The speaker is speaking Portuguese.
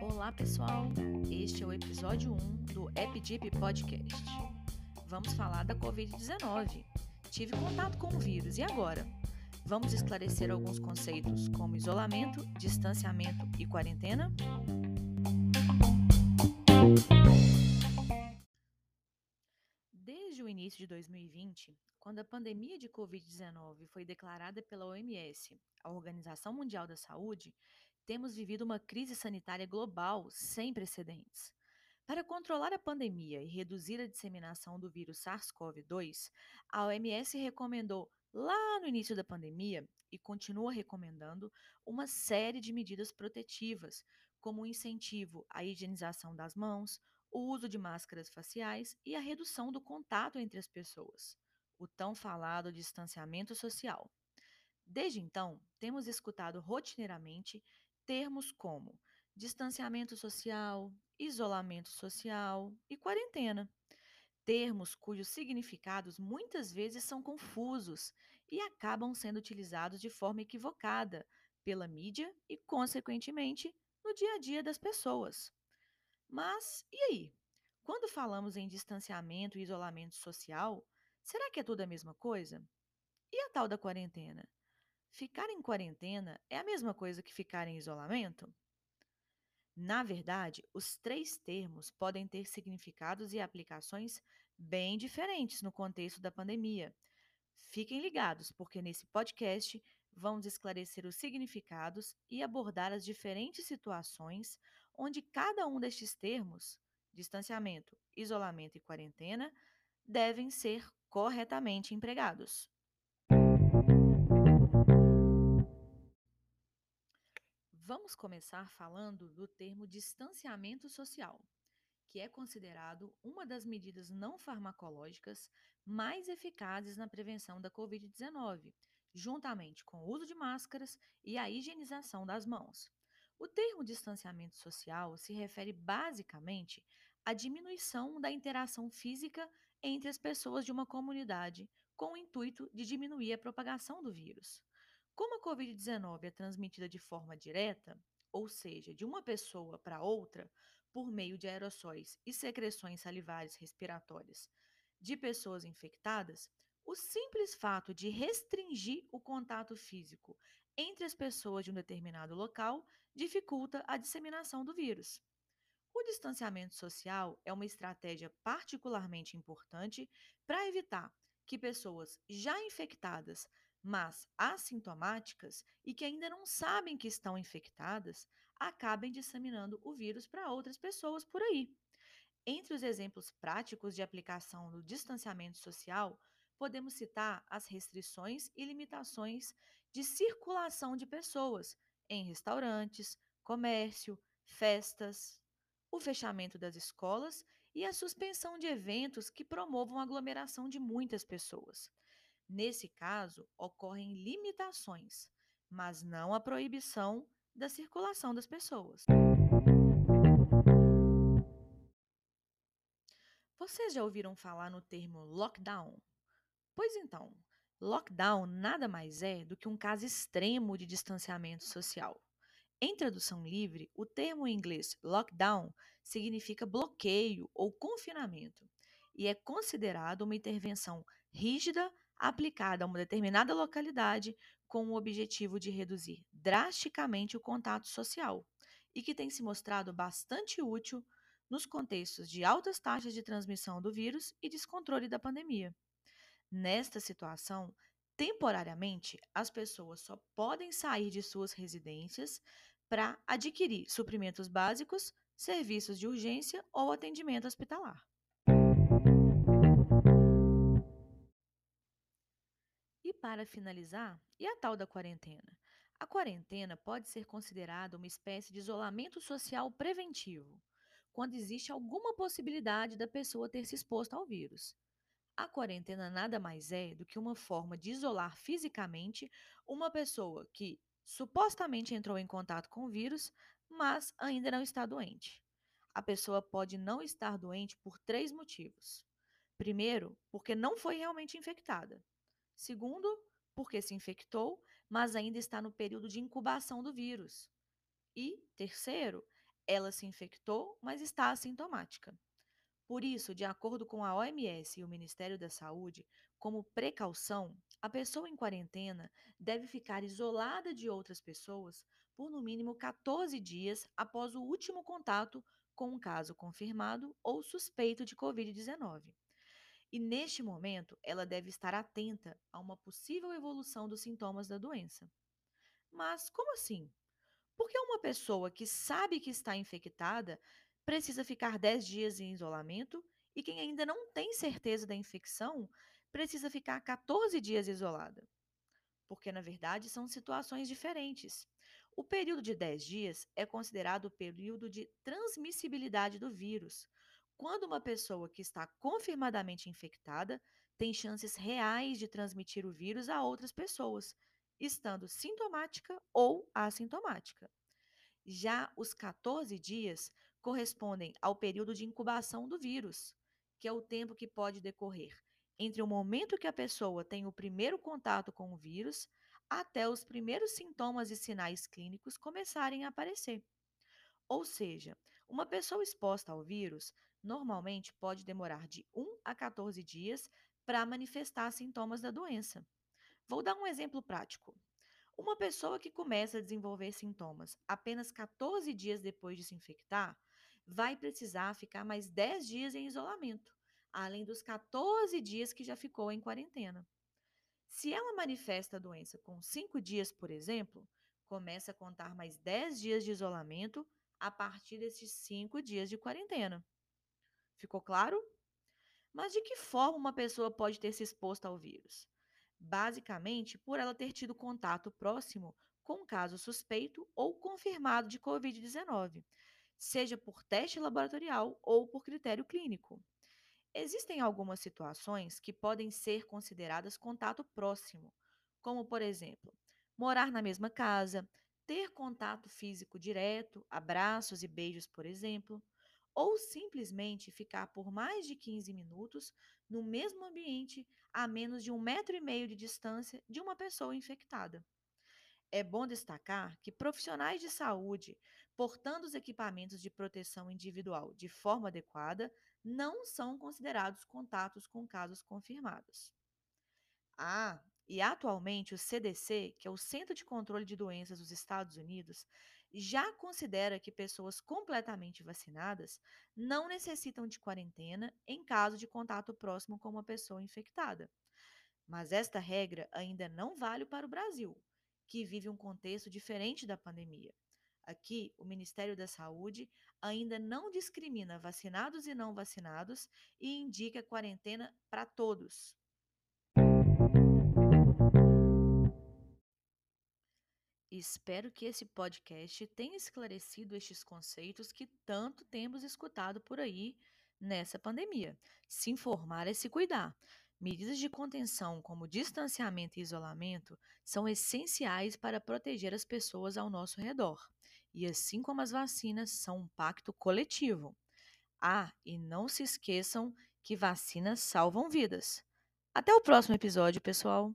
Olá, pessoal! Este é o episódio 1 do EpiDeep Podcast. Vamos falar da Covid-19. Tive contato com o vírus e agora? Vamos esclarecer alguns conceitos como isolamento, distanciamento e quarentena? Início de 2020, quando a pandemia de Covid-19 foi declarada pela OMS, a Organização Mundial da Saúde, temos vivido uma crise sanitária global sem precedentes. Para controlar a pandemia e reduzir a disseminação do vírus SARS-CoV-2, a OMS recomendou, lá no início da pandemia, e continua recomendando, uma série de medidas protetivas, como o incentivo à higienização das mãos, o uso de máscaras faciais e a redução do contato entre as pessoas, o tão falado distanciamento social. Desde então, temos escutado rotineiramente termos como distanciamento social, isolamento social e quarentena. Termos cujos significados muitas vezes são confusos e acabam sendo utilizados de forma equivocada pela mídia e, consequentemente, no dia a dia das pessoas. Mas e aí? Quando falamos em distanciamento e isolamento social, será que é tudo a mesma coisa? E a tal da quarentena? Ficar em quarentena é a mesma coisa que ficar em isolamento? Na verdade, os três termos podem ter significados e aplicações bem diferentes no contexto da pandemia. Fiquem ligados, porque nesse podcast vamos esclarecer os significados e abordar as diferentes situações onde cada um destes termos, distanciamento, isolamento e quarentena, devem ser corretamente empregados. Vamos começar falando do termo distanciamento social, que é considerado uma das medidas não farmacológicas mais eficazes na prevenção da Covid-19, juntamente com o uso de máscaras e a higienização das mãos. O termo distanciamento social se refere basicamente à diminuição da interação física entre as pessoas de uma comunidade, com o intuito de diminuir a propagação do vírus. Como a Covid-19 é transmitida de forma direta, ou seja, de uma pessoa para outra, por meio de aerossóis e secreções salivares respiratórias de pessoas infectadas, o simples fato de restringir o contato físico entre as pessoas de um determinado local dificulta a disseminação do vírus. O distanciamento social é uma estratégia particularmente importante para evitar que pessoas já infectadas mas assintomáticas e que ainda não sabem que estão infectadas acabem disseminando o vírus para outras pessoas por aí. Entre os exemplos práticos de aplicação do distanciamento social, podemos citar as restrições e limitações de circulação de pessoas em restaurantes, comércio, festas, o fechamento das escolas e a suspensão de eventos que promovam a aglomeração de muitas pessoas. Nesse caso, ocorrem limitações, mas não a proibição da circulação das pessoas. Vocês já ouviram falar no termo lockdown? Pois então, lockdown nada mais é do que um caso extremo de distanciamento social. Em tradução livre, o termo em inglês lockdown significa bloqueio ou confinamento e é considerado uma intervenção rígida aplicada a uma determinada localidade com o objetivo de reduzir drasticamente o contato social e que tem se mostrado bastante útil nos contextos de altas taxas de transmissão do vírus e descontrole da pandemia. Nesta situação, temporariamente, as pessoas só podem sair de suas residências para adquirir suprimentos básicos, serviços de urgência ou atendimento hospitalar. para finalizar, e a tal da quarentena? A quarentena pode ser considerada uma espécie de isolamento social preventivo, quando existe alguma possibilidade da pessoa ter se exposto ao vírus. A quarentena nada mais é do que uma forma de isolar fisicamente uma pessoa que supostamente entrou em contato com o vírus, mas ainda não está doente. A pessoa pode não estar doente por três motivos. Primeiro, porque não foi realmente infectada. Segundo, porque se infectou, mas ainda está no período de incubação do vírus. E, terceiro, ela se infectou, mas está assintomática. Por isso, de acordo com a OMS e o Ministério da Saúde, como precaução, a pessoa em quarentena deve ficar isolada de outras pessoas por no mínimo 14 dias após o último contato com um caso confirmado ou suspeito de Covid-19. E neste momento, ela deve estar atenta a uma possível evolução dos sintomas da doença. Mas como assim? Por que uma pessoa que sabe que está infectada precisa ficar 10 dias em isolamento e quem ainda não tem certeza da infecção precisa ficar 14 dias isolada? Porque, na verdade, são situações diferentes. O período de 10 dias é considerado o período de transmissibilidade do vírus, quando uma pessoa que está confirmadamente infectada tem chances reais de transmitir o vírus a outras pessoas, estando sintomática ou assintomática. Já os 14 dias correspondem ao período de incubação do vírus, que é o tempo que pode decorrer entre o momento que a pessoa tem o primeiro contato com o vírus até os primeiros sintomas e sinais clínicos começarem a aparecer. Ou seja, uma pessoa exposta ao vírus normalmente pode demorar de 1 a 14 dias para manifestar sintomas da doença. Vou dar um exemplo prático. Uma pessoa que começa a desenvolver sintomas apenas 14 dias depois de se infectar vai precisar ficar mais 10 dias em isolamento, além dos 14 dias que já ficou em quarentena. Se ela manifesta a doença com 5 dias, por exemplo, começa a contar mais 10 dias de isolamento a partir desses 5 dias de quarentena. Ficou claro? Mas de que forma uma pessoa pode ter se exposto ao vírus? Basicamente, por ela ter tido contato próximo com um caso suspeito ou confirmado de Covid-19, seja por teste laboratorial ou por critério clínico. Existem algumas situações que podem ser consideradas contato próximo, como, por exemplo, morar na mesma casa, ter contato físico direto, abraços e beijos, por exemplo, ou simplesmente ficar por mais de 15 minutos no mesmo ambiente a menos de um metro e meio de distância de uma pessoa infectada. É bom destacar que profissionais de saúde, portando os equipamentos de proteção individual de forma adequada, não são considerados contatos com casos confirmados. Ah, e atualmente o CDC, que é o Centro de Controle de Doenças dos Estados Unidos, já considera que pessoas completamente vacinadas não necessitam de quarentena em caso de contato próximo com uma pessoa infectada. Mas esta regra ainda não vale para o Brasil, que vive um contexto diferente da pandemia. Aqui, o Ministério da Saúde ainda não discrimina vacinados e não vacinados e indica quarentena para todos. Espero que esse podcast tenha esclarecido estes conceitos que tanto temos escutado por aí nessa pandemia. Se informar é se cuidar. Medidas de contenção, como distanciamento e isolamento, são essenciais para proteger as pessoas ao nosso redor. E assim como as vacinas são um pacto coletivo. Ah, e não se esqueçam que vacinas salvam vidas. Até o próximo episódio, pessoal!